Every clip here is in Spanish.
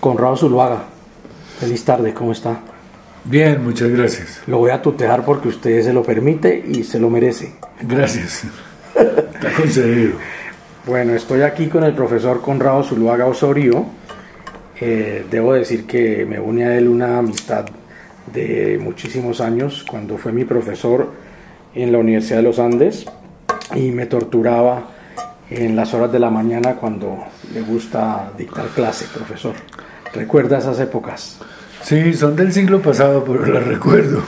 Conrado Zuluaga, feliz tarde, ¿cómo está? Bien, muchas gracias. Lo voy a tutear porque usted se lo permite y se lo merece. Gracias. Está concedido. Bueno, estoy aquí con el profesor Conrado Zuluaga Osorio. Eh, debo decir que me une a él una amistad de muchísimos años cuando fue mi profesor en la Universidad de los Andes y me torturaba en las horas de la mañana cuando le gusta dictar clase, profesor. ¿Recuerda esas épocas? Sí, son del siglo pasado, pero las recuerdo.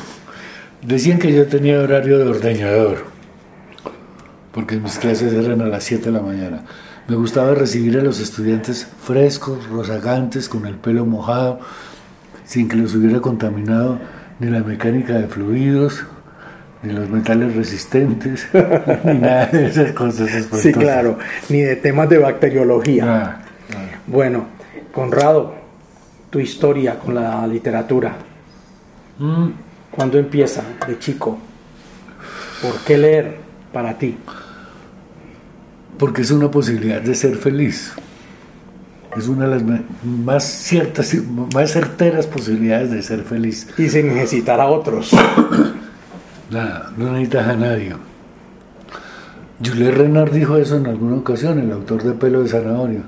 Decían que yo tenía horario de ordeñador, porque mis clases eran a las 7 de la mañana. Me gustaba recibir a los estudiantes frescos, rozagantes, con el pelo mojado, sin que los hubiera contaminado ni la mecánica de fluidos, ni los metales resistentes, ni nada de esas cosas. Sí, claro, ni de temas de bacteriología. Ah, Bueno, Conrado, tu historia con la literatura. mm, ¿Cuándo empieza? De chico. ¿Por qué leer para ti? porque es una posibilidad de ser feliz. Es una de las más ciertas, más certeras posibilidades de ser feliz. Y sin necesitar a otros. Nada, no necesitas a nadie. Jules Renard dijo eso en alguna ocasión, el autor de Pelo de Zanahoria.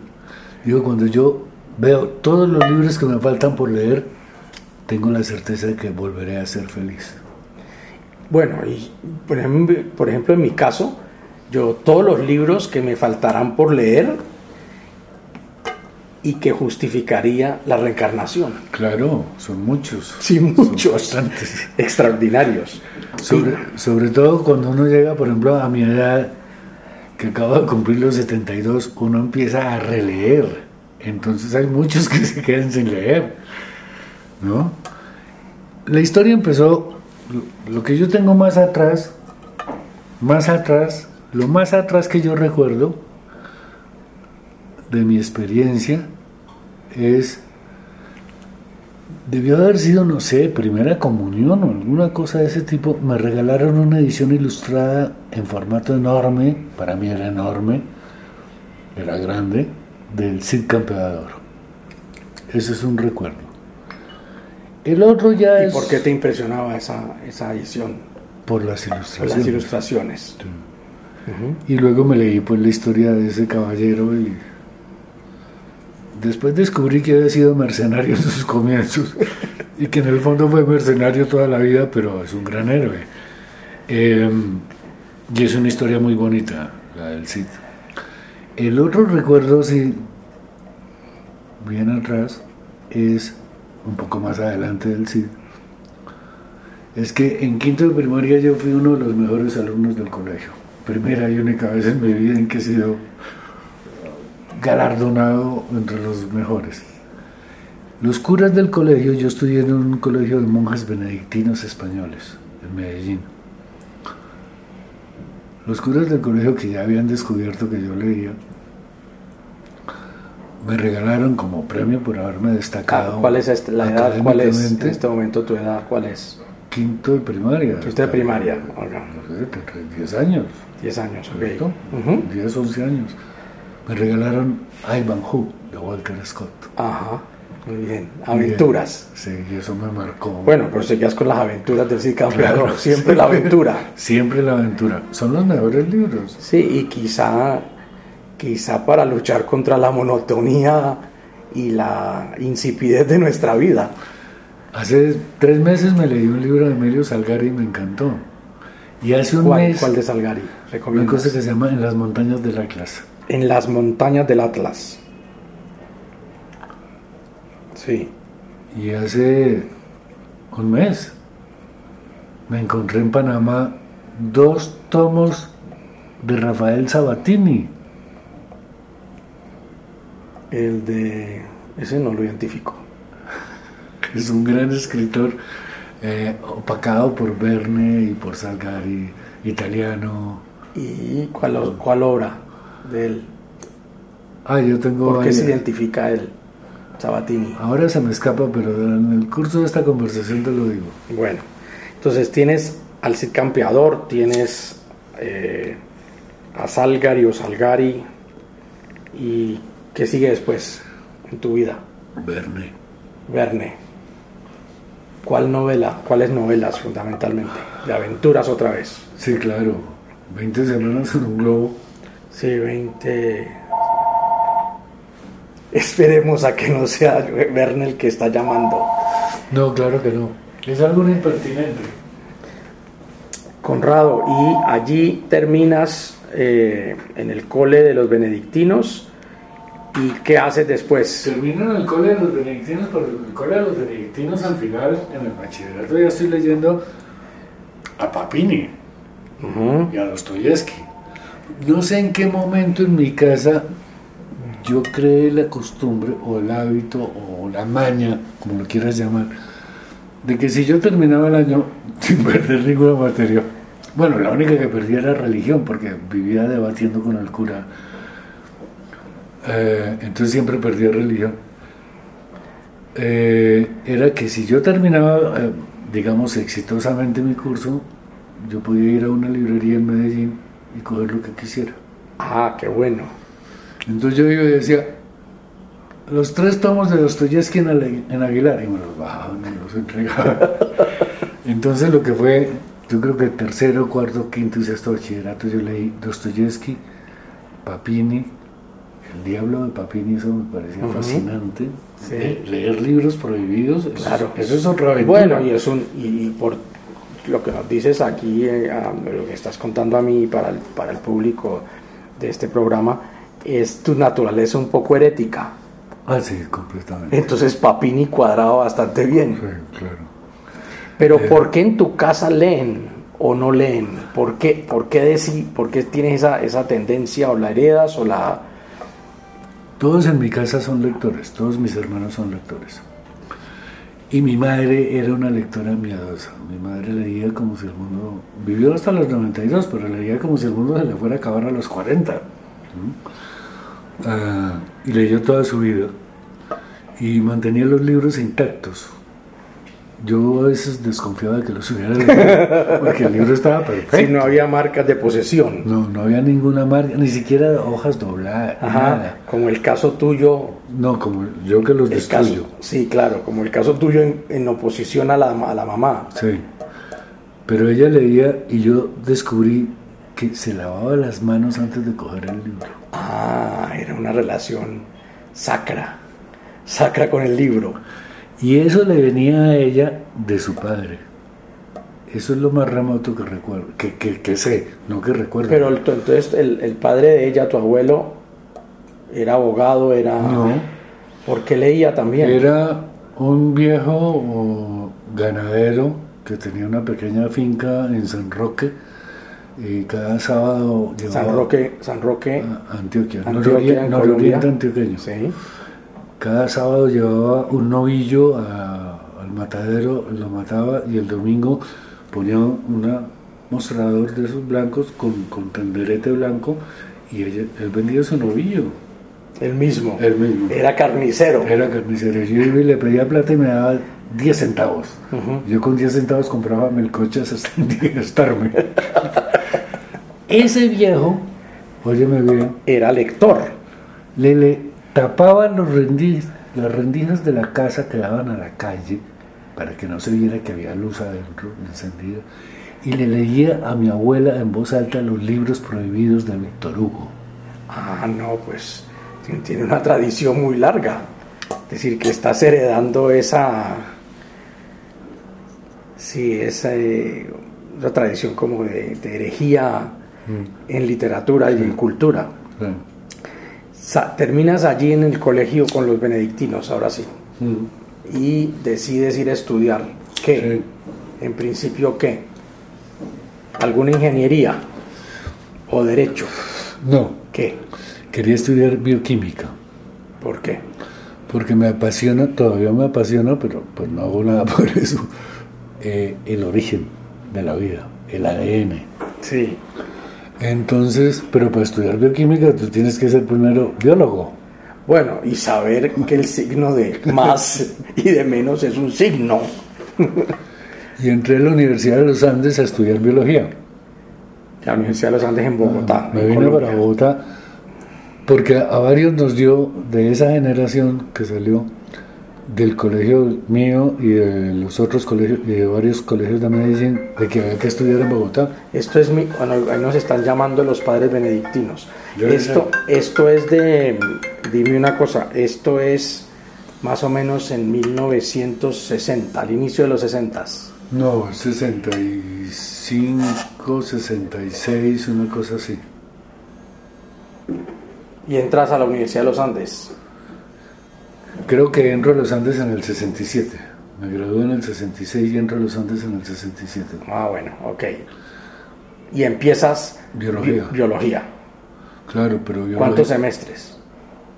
Dijo, cuando yo veo todos los libros que me faltan por leer, tengo la certeza de que volveré a ser feliz. Bueno, y por ejemplo, por ejemplo, en mi caso, yo todos los libros que me faltarán por leer y que justificaría la reencarnación. Claro, son muchos. Sí, muchos. bastantes. Extraordinarios. Sobre, sobre todo cuando uno llega, por ejemplo, a mi edad, que acabo de cumplir los 72, uno empieza a releer. Entonces hay muchos que se quedan sin leer. ¿No? La historia empezó, lo- que yo tengo más atrás, más atrás, lo más atrás que yo recuerdo de mi experiencia es Debió haber sido, no sé, primera comunión o alguna cosa de ese tipo. Me regalaron una edición ilustrada en formato enorme, para mí era enorme, era grande, del Cid Campeador. Ese es un recuerdo. El otro ya ¿Y es por qué te impresionaba esa, esa edición? por las Por ilustraciones. las ilustraciones. Y luego me leí pues la historia de ese caballero y después descubrí que había sido mercenario en sus comienzos y que en el fondo fue mercenario toda la vida, pero es un gran héroe. Eh, y es una historia muy bonita, la del Cid. El otro recuerdo, sí, bien atrás, es un poco más adelante del Cid. Es que en quinto de primaria yo fui uno de los mejores alumnos del colegio. Primera y única vez en mi vida en que he sido galardonado entre los mejores. Los curas del colegio, yo estudié en un colegio de monjas benedictinos españoles, en Medellín. Los curas del colegio que ya habían descubierto que yo leía, me regalaron como premio por haberme destacado. Ah, ¿Cuál es este- la edad? ¿Cuál es en este momento tu edad? ¿Cuál es? Quinto de primaria. Usted de primaria, tendré 10 años. 10 años, ok. ¿cierto? Ujú. 10, 11 años. Me regalaron Ivanhoe de Walter Scott. Ajá, muy bien. Aventuras. Sí, eso me marcó. Bueno, pero seguías con las aventuras del Cid Campeador. Siempre la aventura. Siempre la aventura. Son los mejores libros. Sí, y quizá, quizá para luchar contra la monotonía y la insipidez de nuestra vida. Hace tres meses me leí un libro de Emilio Salgari y me encantó. Y hace un ¿Cuál, mes cuál de Salgari? una cosa que se llama En las montañas del Atlas. En las montañas del Atlas. Sí. Y hace un mes me encontré en Panamá dos tomos de Rafael Sabatini. El de... Ese no lo identifico. es un gran escritor eh, opacado por Verne y por Salgari, italiano. ¿Y cuál, cuál obra de él? Ah, yo tengo... ¿Por qué se identifica él? Sabatini. Ahora se me escapa, pero en el curso de esta conversación te lo digo. Bueno, entonces tienes al Cid Campeador, tienes eh, a Salgari o Salgari, y ¿qué sigue después en tu vida? Verne. Verne. ¿Cuál novela? ¿Cuáles novelas fundamentalmente? De aventuras otra vez. Sí, claro. 20 semanas en un globo. Sí, 20. Esperemos a que no sea Verne el que está llamando. No, claro que no. Es algo impertinente. Conrado, y allí terminas eh, en el cole de los benedictinos. ¿Y qué haces después? Termino en el cole de los benedictinos, pero en el cole de los benedictinos al final, en el bachillerato, ya estoy leyendo a Papini y a Dostoyevsky. No sé en qué momento en mi casa yo creé la costumbre o el hábito o la maña, como lo quieras llamar, de que si yo terminaba el año sin perder ninguna materia, bueno, la única que perdía era religión, porque vivía debatiendo con el cura, eh, entonces siempre perdía religión, Eh, era que si yo terminaba, eh, digamos, exitosamente mi curso, yo podía ir a una librería en Medellín y coger lo que quisiera. Ah, qué bueno. Entonces yo iba y decía, los tres tomos de Dostoyevsky en, Aguilar, y me los bajaban y los entregaban. Entonces lo que fue, yo creo que tercero, cuarto, quinto y sexto bachillerato, yo leí Dostoyevsky, Papini, El Diablo de Papini, eso me parecía fascinante. Sí. Le- leer libros prohibidos, Claro. eso es otra aventura. Bueno, y es un y, y por lo que nos dices aquí, eh, a- lo que estás contando a mí para el, para el público de este programa, es tu naturaleza un poco herética. Ah, sí, completamente. Entonces Papini cuadrado bastante bien. Sí, claro. Pero Eh. ¿por qué en tu casa leen o no leen? ¿Por qué, por qué, deci- por qué tienes esa, esa tendencia o la heredas o la... Todos en mi casa son lectores, todos mis hermanos son lectores. Y mi madre era una lectora miedosa. Mi madre leía como si el mundo. Vivió hasta los 92, pero leía como si el mundo se le fuera a acabar a los 40. ¿no? Ah, y leyó toda su vida. Y mantenía los libros intactos. Yo a veces desconfiaba de que los hubiera leído, porque el libro estaba perfecto. Si no había marcas de posesión. No, no había ninguna marca, ni siquiera hojas dobladas. Ajá, nada. como el caso tuyo No, como yo que los destruyo. caso, sí, claro, como el caso tuyo en, en oposición a la, a la mamá. Sí. Pero ella leía y yo descubrí que se lavaba las manos antes de coger el libro. Ah, era una relación sacra, sacra con el libro. Y eso le venía a ella de su padre. Eso es lo más remoto que recuerdo, que, que, que sé, no que recuerdo. Pero el- entonces el, el padre de ella, tu abuelo, era abogado, era... no, ¿Por qué leía también? era un viejo ganadero que tenía una pequeña finca en San Roque y cada sábado llevaba San Roque, San Roque, a Antioquia, Antioquia, nororiente Colombia. antioqueño. sí. Cada sábado llevaba un novillo a- al matadero, lo mataba y el domingo ponía un mostrador de esos blancos con, con tenderete blanco y él vendía su novillo. El mismo. Él mismo. Era carnicero. Era carnicero. Yo iba y le pedía plata y me daba 10 centavos. Yo con 10 centavos compraba melcochas hasta gastarme. Ese viejo, óyeme bien, Era lector. le, le tapaban los las rendijas de la casa que daban a la calle para que no se viera que había luz adentro encendida y le leía a mi abuela en voz alta los libros prohibidos de Víctor Hugo. Ah, no, pues tiene una tradición muy larga. Es decir, que estás heredando esa. Sí, esa, eh, tradición como de herejía en literatura y en cultura. Sí. Sa- terminas allí en el colegio con los benedictinos, ahora sí, Mm. y decides ir a estudiar. ¿Qué? Sí. En principio, ¿qué? ¿Alguna ingeniería o derecho? No, ¿Qué? quería estudiar bioquímica ¿Por qué? porque me apasiona, todavía me apasiona, pero pues no hago nada por eso, eh, el origen de la vida, el ADN. Sí. Entonces, pero para estudiar bioquímica tú tienes que ser primero biólogo. Bueno, y saber que el signo de más y de menos es un signo. Y entré a la Universidad de los Andes a estudiar biología. La Universidad de los Andes en Bogotá. Me en vine Colombia. para Bogotá Porque a varios nos dio de esa generación que salió del colegio mío y de los otros colegios y de varios colegios de Medellín de que había que estudiar en Bogotá. Esto es mi, bueno, ahí nos están llamando los padres benedictinos. Esto, esto es de, dime una cosa, esto es más o menos en 1960, al inicio de los 60. No, 65, 66, una cosa así. Y entras a la Universidad de los Andes. Creo que entro a los Andes en el 67. Me gradué en el 66 y entro a los Andes en el 67. Ah, bueno, ok. Y empiezas biología. biología. Claro, pero biología. ¿Cuántos semestres?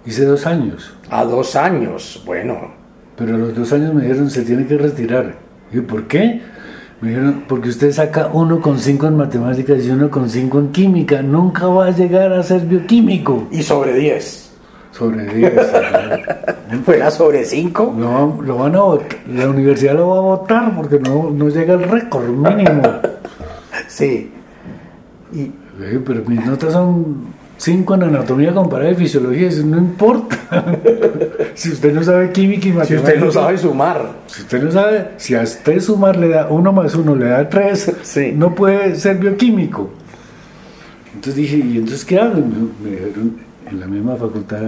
Hice dos años. A dos años, bueno. Pero a los dos años me dijeron, se tiene que retirar. Y ¿por qué? Me dijeron, porque usted saca uno con cinco en matemáticas y uno con cinco en química. Nunca va a llegar a ser bioquímico. Y sobre 10. Sobre 10. ¿Fuera sobre 5? No, lo van a votar. La universidad lo va a votar porque no, no llega el récord mínimo. sí. Y, pero mis notas son 5 en anatomía comparada y fisiología, eso no importa. si usted no sabe química y matemáticas. Si usted no sabe sumar. Si usted no sabe, si a usted sumar le da 1 más 1 le da 3, sí. no puede ser bioquímico. Entonces dije, ¿y entonces qué hago? Me dijeron, en la misma facultad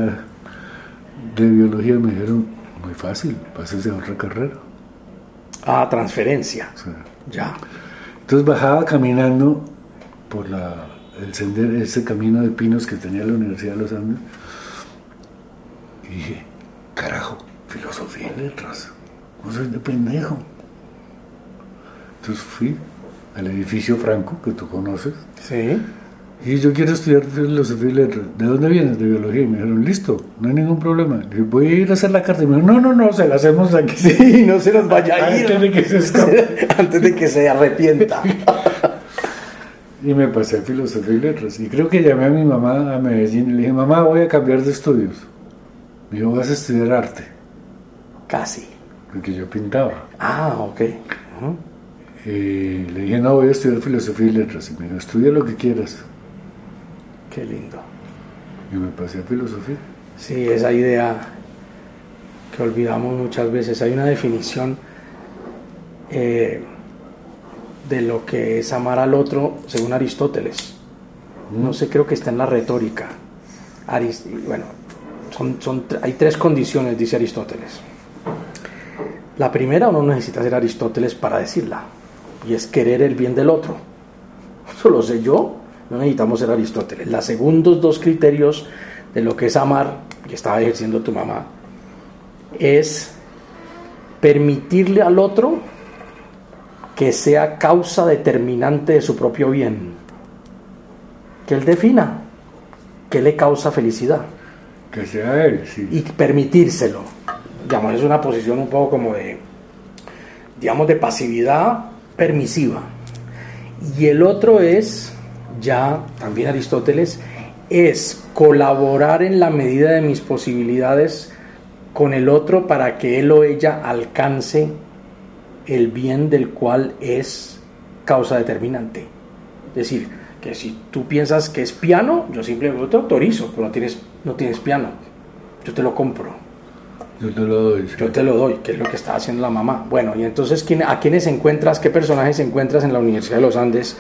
de biología me dijeron, muy fácil, pásese a otra carrera. Ah, transferencia. Ya. Entonces bajaba caminando por la, el sendero, ese camino de pinos que tenía la Universidad de los Andes y dije, carajo, filosofía y letras, no soy de pendejo. Entonces fui al edificio Franco, que tú conoces. Sí. Y yo quiero estudiar filosofía y letras. ¿De dónde vienes? De biología. Y me dijeron, listo, no hay ningún problema. dije, voy a ir a hacer la carta. Y me dijeron, no, no, no, se la hacemos aquí. Sí, no se nos vaya a ir. Antes de que se escape. Antes de que se arrepienta. y me pasé a filosofía y letras. Y creo que llamé a mi mamá a Medellín y le dije, mamá, voy a cambiar de estudios. Me dijo, vas a estudiar arte. Casi. Porque yo pintaba. Ah, ok. Y le dije, no, voy a estudiar filosofía y letras. Y me dijo, estudia lo que quieras. Qué lindo. Y me pasé a filosofía. Sí, esa idea que olvidamos muchas veces. Hay una definición eh, de lo que es amar al otro según Aristóteles. No sé, creo que está en la retórica. Arist bueno, son, son, hay tres condiciones, dice Aristóteles. La primera, uno necesita ser Aristóteles para decirla, y es querer el bien del otro. Eso lo sé yo, no necesitamos ser Aristóteles. Los segundos dos criterios de lo que es amar, que estaba ejerciendo tu mamá, es permitirle al otro que sea causa determinante de su propio bien. Que él defina qué le causa felicidad. Que sea él, sí. Y permitírselo. Digamos, es una posición un poco como de, digamos, de pasividad permisiva. Y el otro es ya también Aristóteles, es colaborar en la medida de mis posibilidades con el otro para que él o ella alcance el bien del cual es causa determinante. Es decir, que si tú piensas que es piano, yo simplemente te autorizo, pero no tienes, no tienes piano, yo te lo compro. Yo te lo doy. Yo te lo doy, que es lo que está haciendo la mamá. Bueno, y entonces, ¿a quiénes encuentras, qué personajes encuentras en la Universidad de los Andes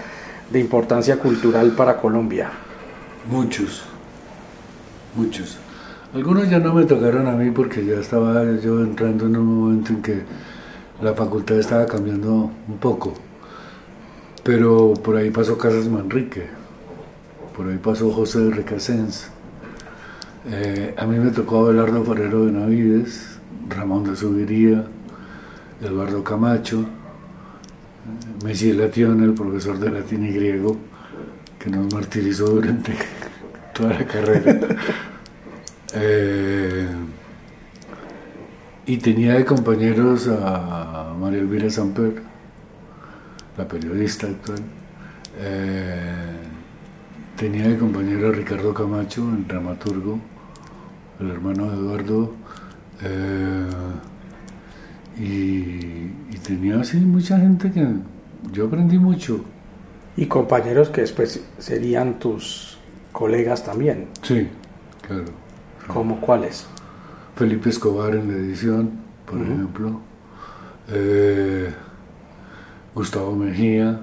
de importancia cultural para Colombia? Muchos, muchos. Algunos ya no me tocaron a mí porque ya estaba yo entrando en un momento en que la facultad estaba cambiando un poco. Pero por ahí pasó Casas Manrique, por ahí pasó José de Recasens. Eh, a mí me tocó Abelardo Ferrero de Navides, Ramón de Subiría, Eduardo Camacho, Messi Latión, el profesor de latín y griego, que nos martirizó durante toda la carrera. eh, y tenía de compañeros a María Elvira Samper, la periodista actual. Eh, tenía de compañero a Ricardo Camacho, el dramaturgo, el hermano de Eduardo. Eh, y, y, tenía así mucha gente que yo aprendí mucho. Y compañeros que después serían tus colegas también. Sí, Claro. ¿Cómo cuáles? Felipe Escobar en la edición, por ejemplo. Eh, Gustavo Mejía,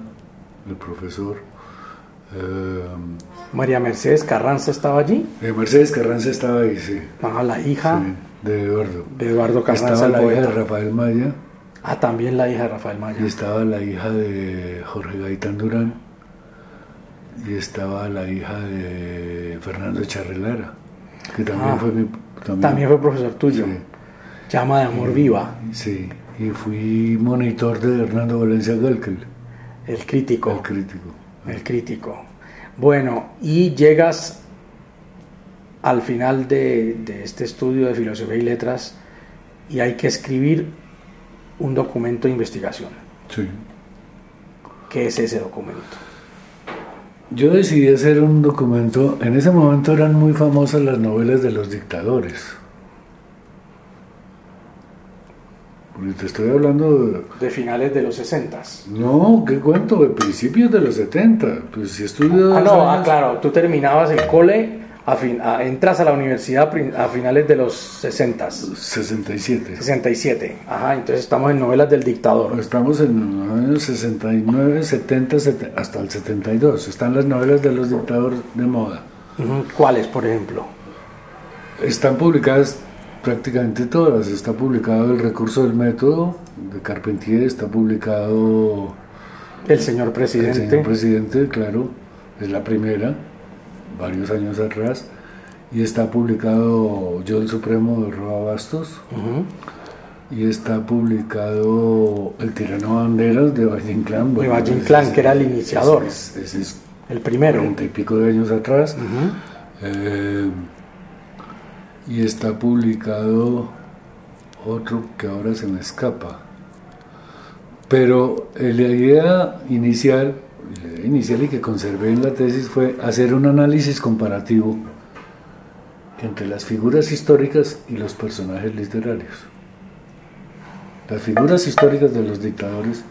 el profesor. Eh, María Mercedes Carranza estaba allí. eh, Mercedes Carranza estaba ahí, sí. Ah, la hija sí, de Eduardo. de Eduardo Carranza, Estaba la hija de Rafael Maya Ah, también la hija de Rafael Maya. y estaba la hija de Jorge Gaitán Durán y estaba la hija de Fernando Charrelara, que también Ah, fue mi... También, También fue profesor tuyo. Sí. Llama de amor viva, Sí, y fui monitor de Hernando Valencia Galkel, el crítico. el crítico. El crítico. Bueno, y llegas al final de, de este estudio de filosofía y letras y hay que escribir un documento de investigación. Sí. ¿Qué es ese documento? Yo decidí hacer un documento, en ese momento eran muy famosas las novelas de los dictadores. Porque te estoy hablando de... De finales de los 60. No, ¿qué cuento? De principios de los 70. Pues si estudio... Ah, no, ah, claro, tú terminabas el cole, a fin- a- entras a la universidad a finales de los 60, 67. 67. Ajá, entonces estamos en novelas del dictador. Estamos en los años 69, 70, 70, hasta el 72. Están las novelas de los dictadores de moda. ¿Cuáles, por ejemplo? Están publicadas prácticamente todas. Está publicado El recurso del método de Carpentier, está publicado El señor El presidente. señor presidente, claro, es la primera, varios años atrás. Y está publicado Yo el Supremo de Roa Bastos. Y está publicado El Tirano Banderas de Valle Inclán. De Valle Inclán, que era el iniciador. Ese es, ese es El primero. cuarenta y pico de años atrás. Eh, y está publicado otro que ahora se me escapa. Pero eh, la idea inicial, la idea inicial y que conservé en la tesis fue hacer un análisis comparativo entre las figuras históricas y los personajes literarios. Las figuras históricas de los dictadores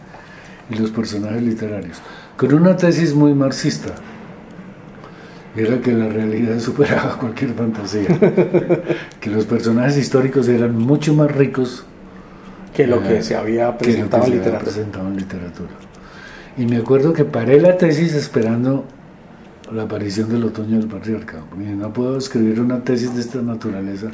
y los personajes literarios. Con una tesis muy marxista era que la realidad superaba cualquier fantasía, que los personajes históricos eran mucho más ricos Que lo que eh, se había que lo que se había presentado en literatura. Y me acuerdo que paré la tesis esperando la aparición del otoño del patriarca. porque no puedo escribir una tesis de esta naturaleza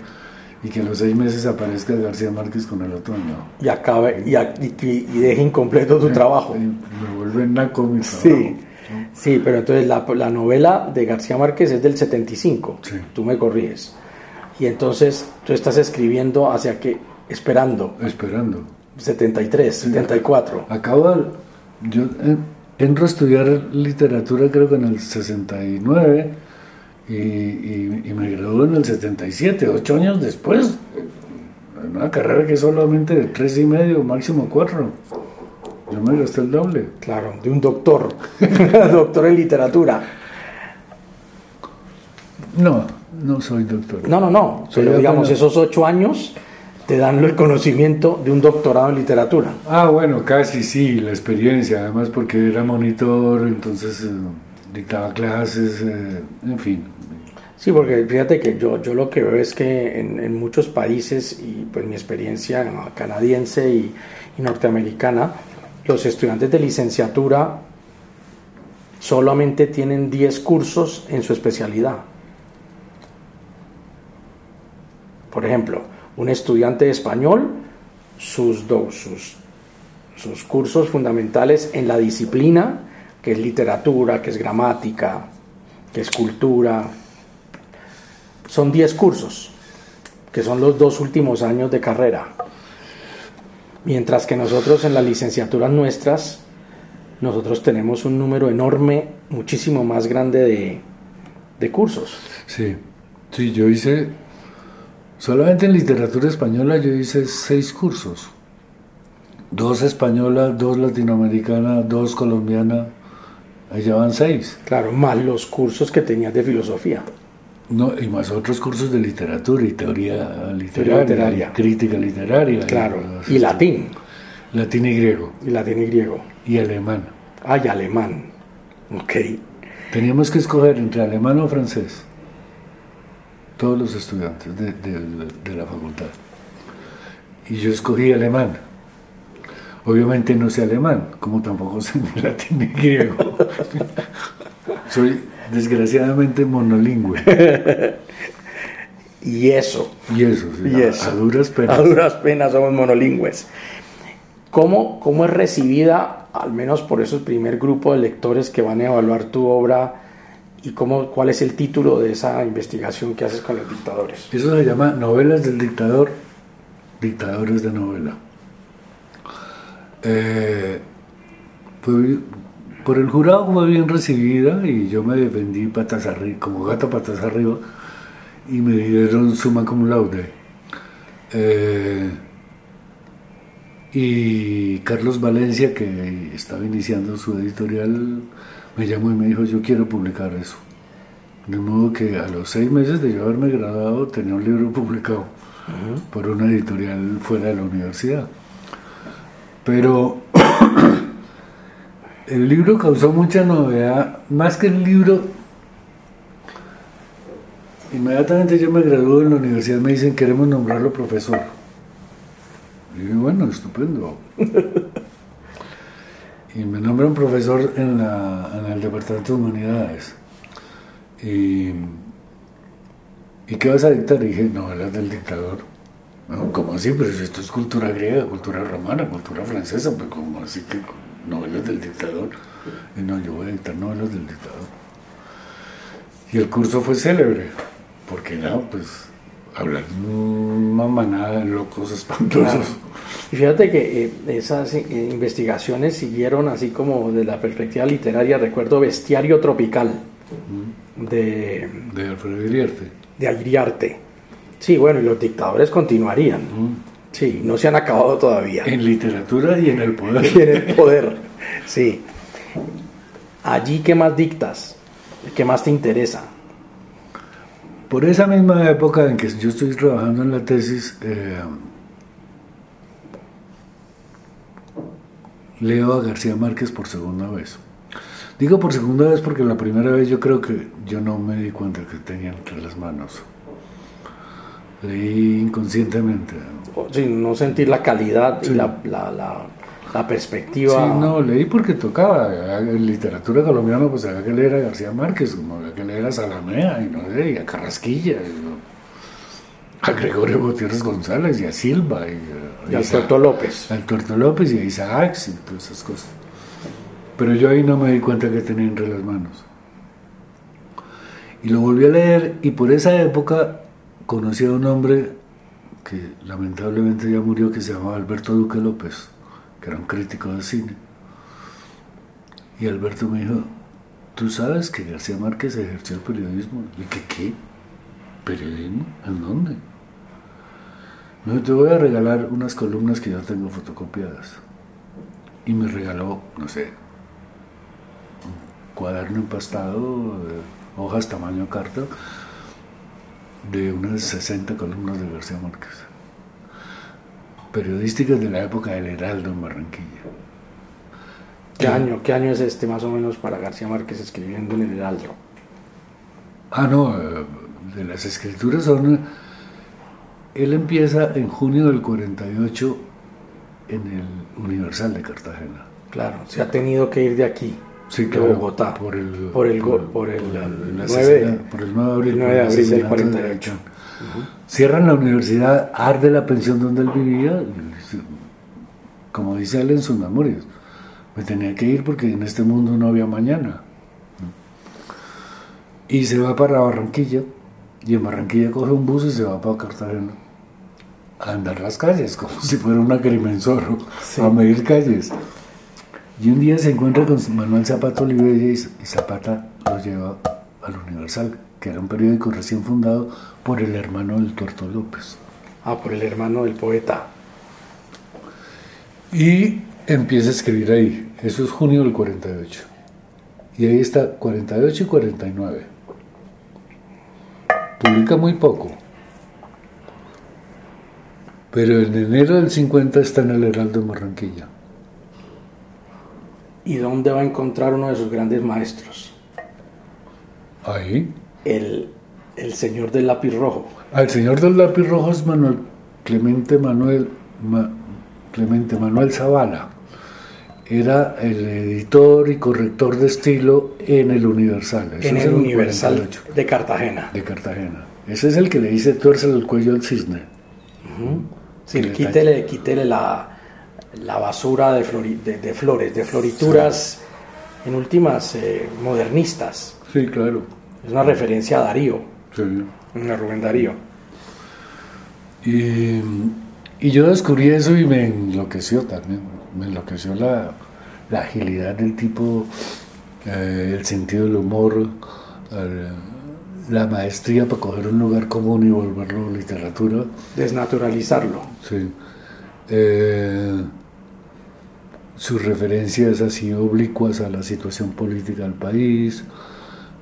y que a los seis meses aparezca García Márquez con el otoño. Y acabe y, a- y- y deje incompleto tu trabajo. Me vuelve naco mi trabajo. Sí, sí, pero entonces la, la novela de García Márquez es del 75, Sí. tú me corriges. Y entonces tú estás escribiendo hacia que, esperando, Esperando. 73, 74. Acabo, yo eh, entro a estudiar literatura creo que en el 69 y, y- y me gradué en el 77, ocho años después. En una carrera que es solamente de tres y medio, máximo cuatro. Yo me gasté el doble. Claro, de un doctor, doctor en literatura. No, no soy doctor. No, no, no, Soy pero digamos, apenas- esos ocho años te dan el conocimiento de un doctorado en literatura. Ah, bueno, casi sí, la experiencia, además porque era monitor, entonces eh, dictaba clases, eh, en fin. Sí, porque fíjate que yo, yo lo que veo es que en, en muchos países, y pues mi experiencia canadiense y, y norteamericana, los estudiantes de licenciatura solamente tienen 10 cursos en su especialidad. Por ejemplo, un estudiante español, sus, dos, sus, sus cursos fundamentales en la disciplina, que es literatura, que es gramática, que es cultura, son 10 cursos, que son los dos últimos años de carrera. Mientras que nosotros en las licenciaturas nuestras, nosotros tenemos un número enorme, muchísimo más grande de, de cursos. Sí, sí, yo hice, solamente en literatura española yo hice seis cursos. Dos españolas, dos latinoamericanas, dos colombianas, ahí ya van seis. Claro, más los cursos que tenías de filosofía. No, y más otros cursos de literatura y teoría literaria, literaria. y crítica literaria. Claro, cosas y así. latín, Latín y griego, y latín y griego. y alemán. Ah, y alemán. Ok. Teníamos que escoger entre alemán o francés. Todos los estudiantes de, de- de la facultad. Y yo escogí alemán. Obviamente no sé alemán, como tampoco sé ni latín ni griego. Soy desgraciadamente monolingüe. Y eso, Y eso, sí, Y a- eso. a duras penas. a duras penas somos monolingües. ¿Cómo, ¿Cómo es recibida, al menos por esos primer grupo de lectores que van a evaluar tu obra, y cómo, cuál es el título de esa investigación que haces con los dictadores? Eso se llama novelas del dictador, dictadores de novela. Eh, por el jurado fue bien recibida y yo me defendí patas arriba, como gato patas arriba y me dieron suma cum laude. Eh, y Carlos Valencia, que estaba iniciando su editorial, me llamó y me dijo, yo quiero publicar eso. De modo que a los seis meses de yo haberme graduado tenía un libro publicado por una editorial fuera de la universidad. Pero el libro causó mucha novedad, más que el libro. Inmediatamente yo me gradué en la universidad, me dicen queremos nombrarlo profesor. Y yo, bueno, estupendo. y me nombran profesor en, la, en el Departamento de Humanidades. Y, ¿Y qué vas a dictar? Dije, novelas del dictador. No, ¿Cómo así? Pero si esto es cultura griega, cultura romana, cultura francesa, pues ¿cómo así que novelas del dictador? Y no, yo voy a dictar novelas del dictador. Y el curso fue célebre, porque era, pues, hablar una manada de locos espantosos. Claro. Y fíjate que eh, esas eh, investigaciones siguieron así como de la perspectiva literaria, recuerdo Bestiario Tropical de, De Alfredo Iriarte. de Agriarte. Sí, bueno, y los dictadores continuarían. Sí, no se han acabado todavía. En literatura y en el poder. Y en el poder. Sí. Allí, ¿qué más dictas? ¿Qué más te interesa? Por esa misma época en que yo estoy trabajando en la tesis, eh, leo a García Márquez por segunda vez. Digo por segunda vez porque la primera vez yo creo que yo no me di cuenta que tenía entre las manos. Leí inconscientemente. Sí, no sentir la calidad y la, la, la- la Sí, perspectiva. no, leí porque tocaba. En literatura colombiana pues había que leer a García Márquez, como había que leer a Salamea y no sé, y a Carrasquilla, y, ¿no? a Gregorio Gutiérrez González y a Silva y, a- Y a Alberto López. al Tuerto López y a Isaac y todas esas cosas. Pero yo ahí no me di cuenta que tenía entre las manos. Y lo volví a leer y por esa época conocí a un hombre que lamentablemente ya murió que se llamaba Alberto Duque López, que era un crítico de cine. Y Alberto me dijo, ¿tú sabes que García Márquez ejerció el periodismo? Y que ¿qué? ¿Periodismo? ¿En dónde? Me dijo, te voy a regalar unas columnas que yo tengo fotocopiadas. Y me regaló, no sé, un cuaderno empastado, eh, hojas tamaño carta, de unas 60 columnas de García Márquez. Periodísticas de la época del Heraldo en Barranquilla. ¿Qué año, ¿Qué año es este más o menos para García Márquez escribiendo en el Heraldo? Ah, no, eh, de las escrituras son... Él empieza en junio del 48 en el Universal de Cartagena. Claro, se ha tenido que ir de aquí, Sí, de claro, Bogotá, Por el, por el, go- por el, la- el la 9, asesina- por el 9 de abril, el por 9 de abril del asesinato de 48. Gaitán. Cierran la universidad, arde la pensión donde él vivía, como dice él en sus memorias, me tenía que ir porque en este mundo no había mañana. Y se va para Barranquilla, y en Barranquilla coge un bus y se va para Cartagena a andar las calles, como si fuera un agrimensor, Sí. a medir calles. Y un día se encuentra con Manuel Zapata Oliveira y y Zapata lo lleva al Universal, que era un periódico recién fundado por el hermano del Tuerto López. Ah, por el hermano del poeta. Y empieza a escribir ahí. Eso es junio del 48. Y ahí está 48 y 49. Publica muy poco. Pero en enero del 50 está en el Heraldo de Barranquilla. ¿Y dónde va a encontrar uno de sus grandes maestros? Ahí. El, El señor del lápiz rojo. Al señor del lápiz rojo es Manuel Clemente Manuel Clemente Manuel Zavala. Era el editor y corrector de estilo en el Universal. en el Universal de Cartagena. De Cartagena. Ese es el que le dice tuerce el cuello al cisne. Sí, quítele, quítele la, la basura de, de, flores, de florituras en últimas eh, modernistas. Sí, claro. Es una referencia a Darío. Sí. A Rubén Darío. Y, y, yo descubrí eso y me enloqueció también. Me enloqueció la, la agilidad del tipo, eh, el sentido del humor, la maestría para coger un lugar común y volverlo literatura. Desnaturalizarlo. Sí. Eh, sus referencias así oblicuas a la situación política del país,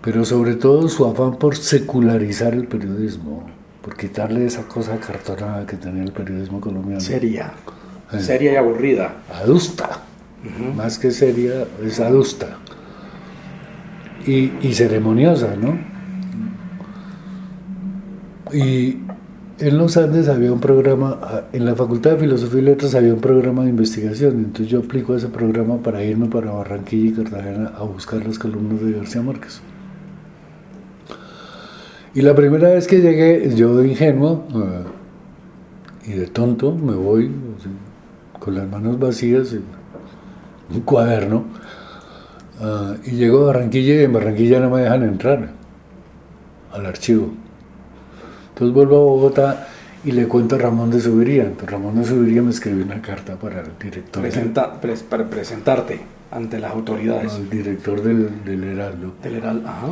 pero sobre todo su afán por secularizar el periodismo, por quitarle esa cosa cartonada que tenía el periodismo colombiano. Seria, seria y aburrida. Adusta, más que seria, es adusta. Y, y ceremoniosa, ¿no? Y en los Andes había un programa, ah, en la Facultad de Filosofía y Letras había un programa de investigación, entonces yo aplico ese programa para irme para Barranquilla y Cartagena a buscar las columnas de García Márquez. Y la primera vez que llegué, yo de ingenuo ah, y de tonto, me voy con las manos vacías, un cuaderno, ah, y llego a Barranquilla y en Barranquilla no me dejan entrar al archivo. Entonces vuelvo a Bogotá y le cuento a Ramón de Subiría. Entonces Ramón de Subiría me escribió una carta para el director. para presentarte ante las autoridades. el director del, del Heraldo. Del Heraldo, ajá.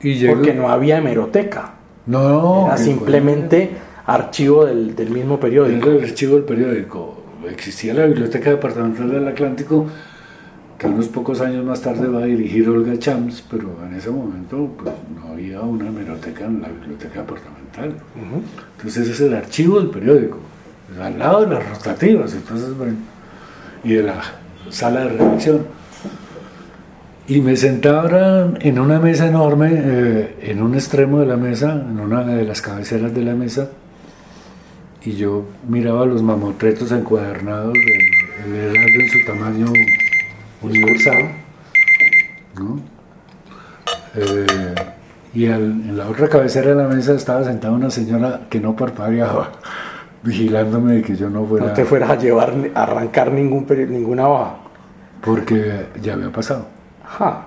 Y Porque no había hemeroteca. No. Era simplemente archivo del, del, mismo periódico. Era el archivo del periódico. Existía la Biblioteca Departamental del Atlántico que unos pocos años más tarde va a dirigir Olga Champs, pero en ese momento pues, no había una hemeroteca en la biblioteca departamental. Entonces ese es el archivo del periódico, al lado de las rotativas entonces, y de la sala de redacción. Y me sentaba en una mesa enorme, eh, en un extremo de la mesa, en una de las cabeceras de la mesa, y yo miraba los mamotretos encuadernados de, edad en su tamaño universal, eh, y en la otra cabecera de la mesa estaba sentada una señora que no parpadeaba, vigilándome de que yo no fuera... No te fueras a llevar, a arrancar ningún, ninguna hoja. Porque ya había pasado. Ajá.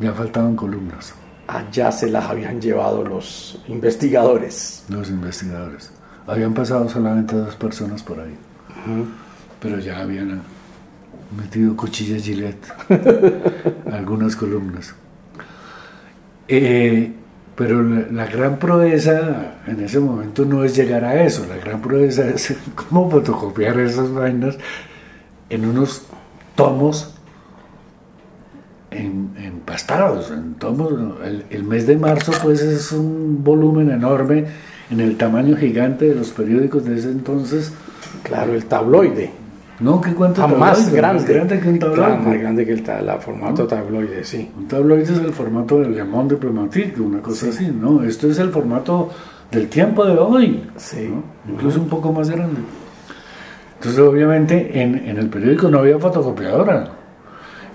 Ya faltaban columnas. Allá se las habían llevado los investigadores. Los investigadores. Habían pasado solamente dos personas por ahí. Pero ya habían metido cuchillas Gillette, algunas columnas. Eh, pero la, gran proeza en ese momento no es llegar a eso, la gran proeza es cómo fotocopiar esas vainas en unos tomos empastados, en tomos. El, el mes de marzo pues es un volumen enorme en el tamaño gigante de los periódicos de ese entonces. Claro, el tabloide. No, ¿qué cuánto ah, más grande. Más grande que un tabloide. más grande que el formato tabloide, sí. Un tabloide es el formato del Le Monde Diplomatique, una cosa así, ¿no? Esto es el formato del tiempo de hoy. Sí. Incluso un poco más grande. Entonces, obviamente, en, en el periódico no había fotocopiadora.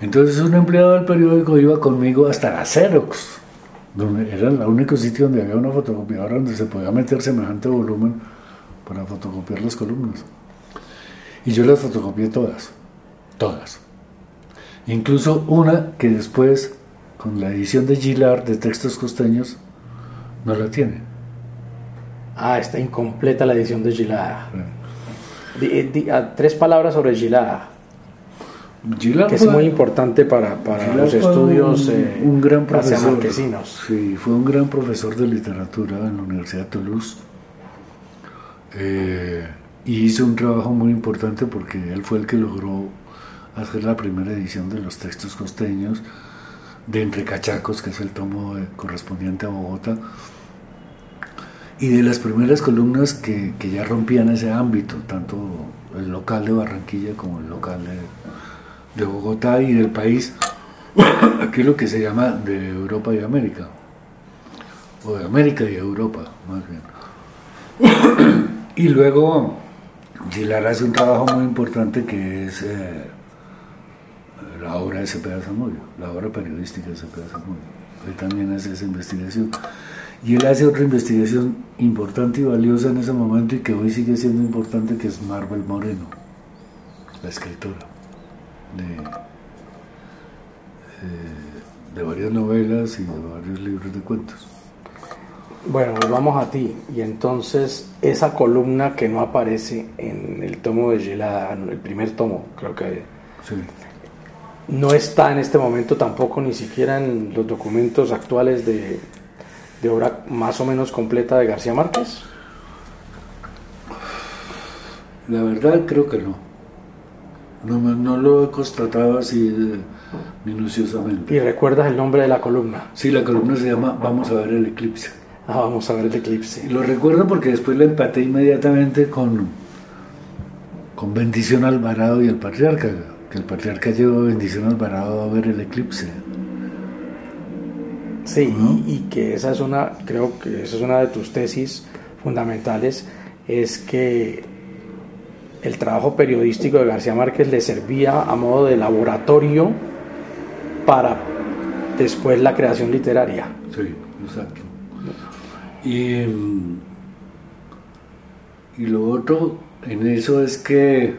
Entonces, un empleado del periódico iba conmigo hasta la Xerox, donde era el único sitio donde había una fotocopiadora donde se podía meter semejante volumen para fotocopiar las columnas. Y yo las fotocopié todas, todas. Incluso una que después, con la edición de Gillard de textos costeños, no la tiene. Ah, está incompleta la edición de Gillard. Ah, tres palabras sobre Gillard. Que es muy importante para, para los estudios un, un gran profesor, Sí, fue un gran profesor de literatura en la Universidad de Toulouse. Eh, y hizo un trabajo muy importante porque él fue el que logró hacer la primera edición de los textos costeños de Entre Cachacos, que es el tomo correspondiente a Bogotá, y de las primeras columnas que, que, ya rompían ese ámbito, tanto el local de Barranquilla como el local de, de Bogotá y del país, aquí lo que se llama de Europa y América. o de América y Europa, más bien. y luego Gilar hace un trabajo muy importante que es eh, la obra de Cepeda Zamudio, la obra periodística de Cepeda Zamudio. Él también hace esa investigación. Y él hace otra investigación importante y valiosa en ese momento y que hoy sigue siendo importante, que es Marvel Moreno, la escritora de, eh, de varias novelas y de varios libros de cuentos. Bueno, vamos a ti. Y entonces, esa columna que no aparece en el tomo de Gelada, el primer tomo, creo que Sí. no está en este momento tampoco ni siquiera en los documentos actuales de, de obra más o menos completa de García Márquez. La verdad creo que no. No, no lo he constatado así minuciosamente. Y recuerdas el nombre de la columna. Sí, la columna se llama Vamos a ver el eclipse. Ah, vamos a ver el Y eclipse. lo recuerdo porque después la empaté inmediatamente con, con Bendición Alvarado y el Patriarca. Que el Patriarca llevó a Bendición Alvarado a ver el eclipse. Sí, y, y que esa es una, creo que esa es una de tus tesis fundamentales, es que el trabajo periodístico de García Márquez le servía a modo de laboratorio para después la creación literaria. Sí, exacto. Y, mm, y lo otro en eso es que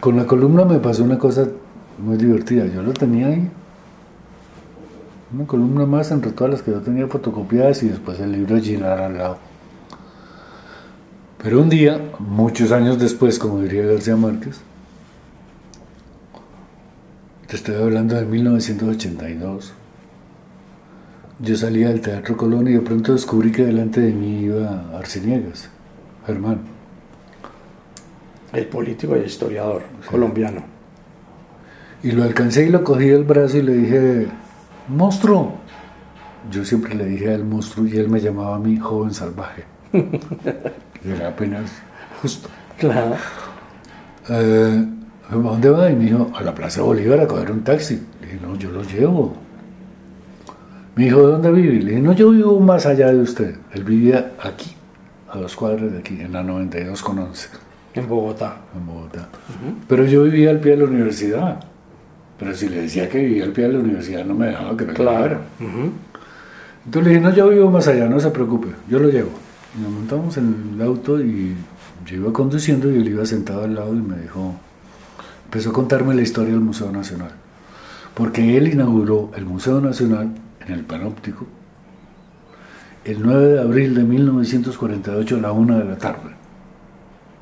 con la columna me pasó una cosa muy divertida. Yo lo tenía ahí. Una columna más entre todas las que yo tenía fotocopiadas y después el libro Gilar al lado. Pero un día, muchos años después, como diría García Márquez, te estoy hablando de 1982, yo salía del Teatro Colón y de pronto descubrí que delante de mí iba Arceniegas, Germán. El político y historiador colombiano. Y lo alcancé y lo cogí del brazo y le dije, monstruo. Yo siempre le dije al monstruo y él me llamaba a mí joven salvaje. Era apenas justo. Claro. Eh, ¿A dónde va? Y me dijo, a la Plaza Bolívar a coger un taxi. Le dije, no, yo lo llevo. Me dijo, ¿dónde vive? Le dije, no, yo vivo más allá de usted. Él vivía aquí, a dos cuadras de aquí, en la 92 con 11, En Bogotá. en Bogotá. Pero yo vivía al pie de la universidad. Pero si le decía que vivía al pie de la universidad, no me dejaba que me Claro. Entonces le dije, no, yo vivo más allá, no se preocupe, yo lo llevo. Y nos montamos en el auto y yo iba conduciendo y él iba sentado al lado y me dijo, empezó a contarme la historia del Museo Nacional. Porque él inauguró el Museo Nacional en el Panóptico el 9 de abril de 1948 a la una de la tarde.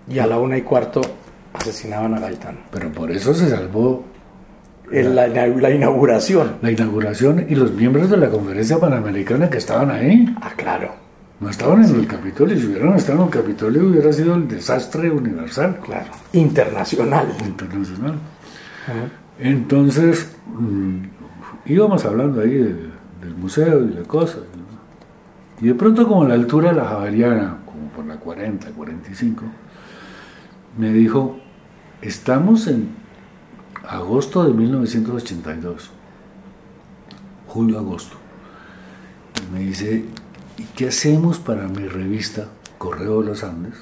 Y a la una y cuarto asesinaban a Gaitán. Pero por eso se salvó la, la inauguración. la inauguración y los miembros de la conferencia panamericana que estaban ahí. Ah, claro. No estaban en el Capitolio, si hubieran estado en el Capitolio hubiera sido el desastre universal, Claro. Internacional. internacional. Ajá. Entonces, mm, íbamos hablando ahí de- del museo y la cosa. ¿no? Y de pronto, como a la altura de la Javeriana, como por la 40, 45, me dijo, estamos en agosto de 1982, julio-agosto. Y me dice, ¿y qué hacemos para mi revista Correo de los Andes?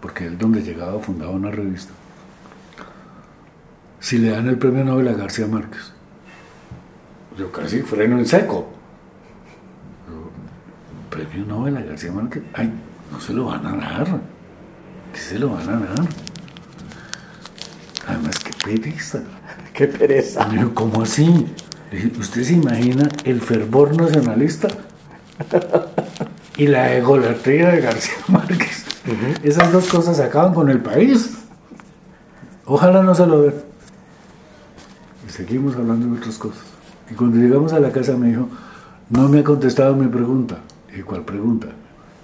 Porque él donde llegaba fundaba una revista si le dan el premio Nobel a García Márquez. Yo casi freno en seco. Premio Nobel a García Márquez. Ay, no se lo van a dar. ¿Qué se lo van a dar? Además, qué pereza. Qué pereza. ¿cómo así? ¿Usted se imagina el fervor nacionalista y la egolatría de García Márquez? Esas dos cosas acaban con el país. Ojalá no se lo vean. Y seguimos hablando de otras cosas. Y cuando llegamos a la casa me dijo, no me ha contestado mi pregunta. Y ¿cuál pregunta?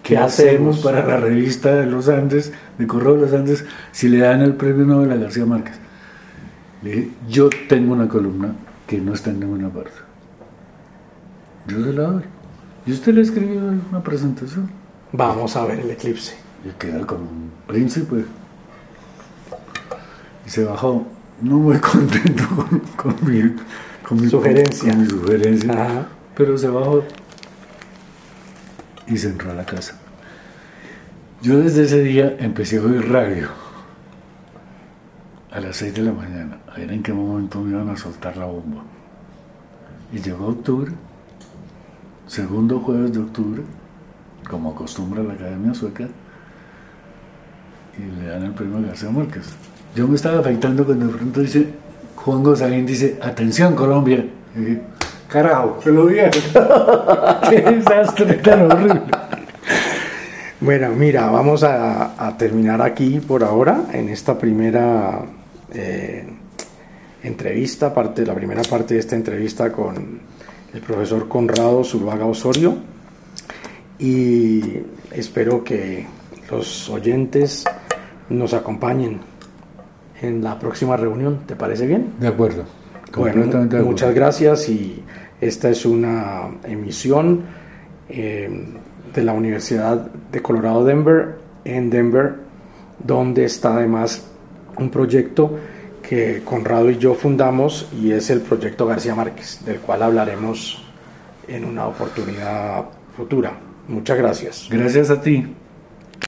¿Qué, ¿Qué hacemos hacemos? para la revista de los Andes, de Correo de los Andes, si le dan el premio Nobel a García Márquez? Le dije, yo tengo una columna que no está en ninguna parte. Yo se la doy. Y usted le escribió una presentación. Vamos a ver el eclipse. Y queda como un príncipe. Y se bajó, no muy contento con, con mi, con mi Sugerencia. con mi sugerencia, Ajá. pero se bajó. y se entró a la casa. Yo desde ese día empecé a oír radio a las 6 de la mañana, a ver en qué momento me iban a soltar la bomba. Y llegó octubre, segundo jueves de octubre, como acostumbra la Academia Sueca, y le dan el premio a García Márquez. Yo me estaba afectando cuando de pronto dice, Juan González dice, atención Colombia. Carajo, se lo dije. Qué desastre tan horrible. Bueno, mira, vamos a, a, terminar aquí por ahora en esta primera eh, entrevista, parte, la primera parte de esta entrevista con el profesor Conrado Zuluaga Osorio y espero que los oyentes nos acompañen en la próxima reunión. ¿Te parece bien? De acuerdo. Bueno, de acuerdo. muchas gracias y esta es una emisión eh, de la Universidad de Colorado Denver en Denver, donde está además un proyecto que Conrado y yo fundamos y es el proyecto García Márquez, del cual hablaremos en una oportunidad futura. Muchas gracias. Gracias a ti.